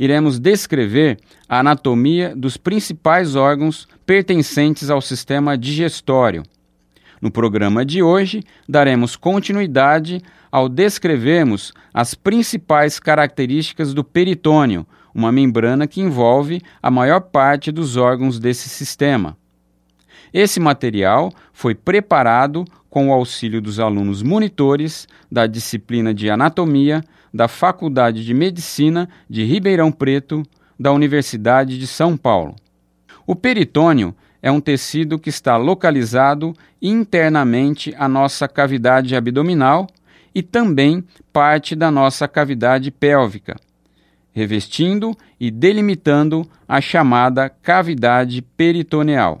iremos descrever a anatomia dos principais órgãos pertencentes ao sistema digestório. No programa de hoje, daremos continuidade ao descrevermos as principais características do peritônio, uma membrana que envolve a maior parte dos órgãos desse sistema. Esse material foi preparado com o auxílio dos alunos monitores da disciplina de Anatomia da Faculdade de Medicina de Ribeirão Preto, da Universidade de São Paulo. O peritônio é um tecido que está localizado internamente à nossa cavidade abdominal e também parte da nossa cavidade pélvica, revestindo e delimitando a chamada cavidade peritoneal.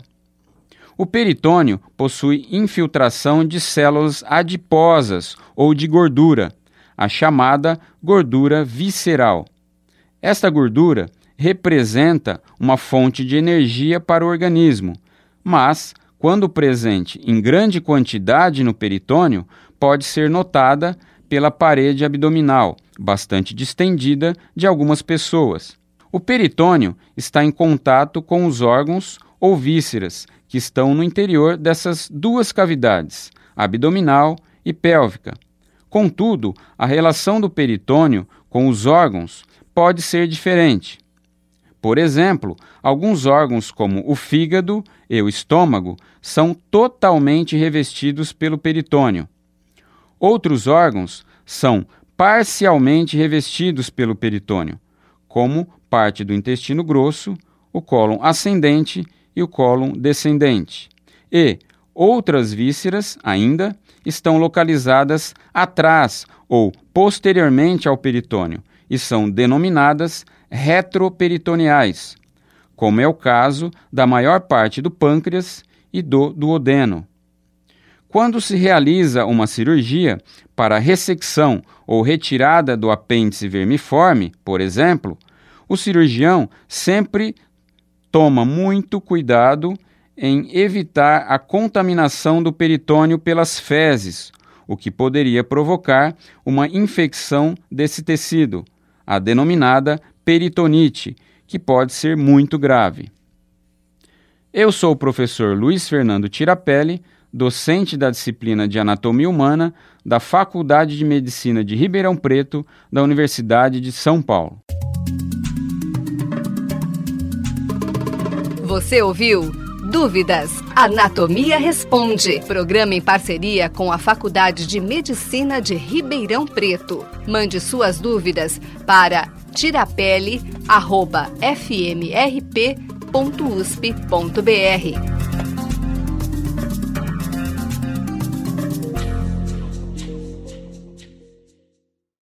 O peritônio possui infiltração de células adiposas ou de gordura, a chamada gordura visceral. Esta gordura representa uma fonte de energia para o organismo, mas, quando presente em grande quantidade no peritônio, pode ser notada pela parede abdominal, bastante distendida, de algumas pessoas. O peritônio está em contato com os órgãos ou vísceras que estão no interior dessas duas cavidades, abdominal e pélvica. Contudo, a relação do peritônio com os órgãos pode ser diferente. Por exemplo, alguns órgãos, como o fígado e o estômago, são totalmente revestidos pelo peritônio. Outros órgãos são parcialmente revestidos pelo peritônio, como parte do intestino grosso, o cólon ascendente e o cólon descendente. E outras vísceras, ainda, estão localizadas atrás ou posteriormente ao peritônio e são denominadas retroperitoneais, como é o caso da maior parte do pâncreas e do duodeno. Quando se realiza uma cirurgia para ressecção ou retirada do apêndice vermiforme, por exemplo, o cirurgião sempre toma muito cuidado em evitar a contaminação do peritônio pelas fezes, o que poderia provocar uma infecção desse tecido, a denominada peritonite, que pode ser muito grave. Eu sou o professor Luiz Fernando Tirapelli, docente da disciplina de Anatomia Humana da Faculdade de Medicina de Ribeirão Preto, da Universidade de São Paulo. Você ouviu? Dúvidas? Anatomia Responde. Programa em parceria com a Faculdade de Medicina de Ribeirão Preto. Mande suas dúvidas para tirapele.fmrp.usp.br.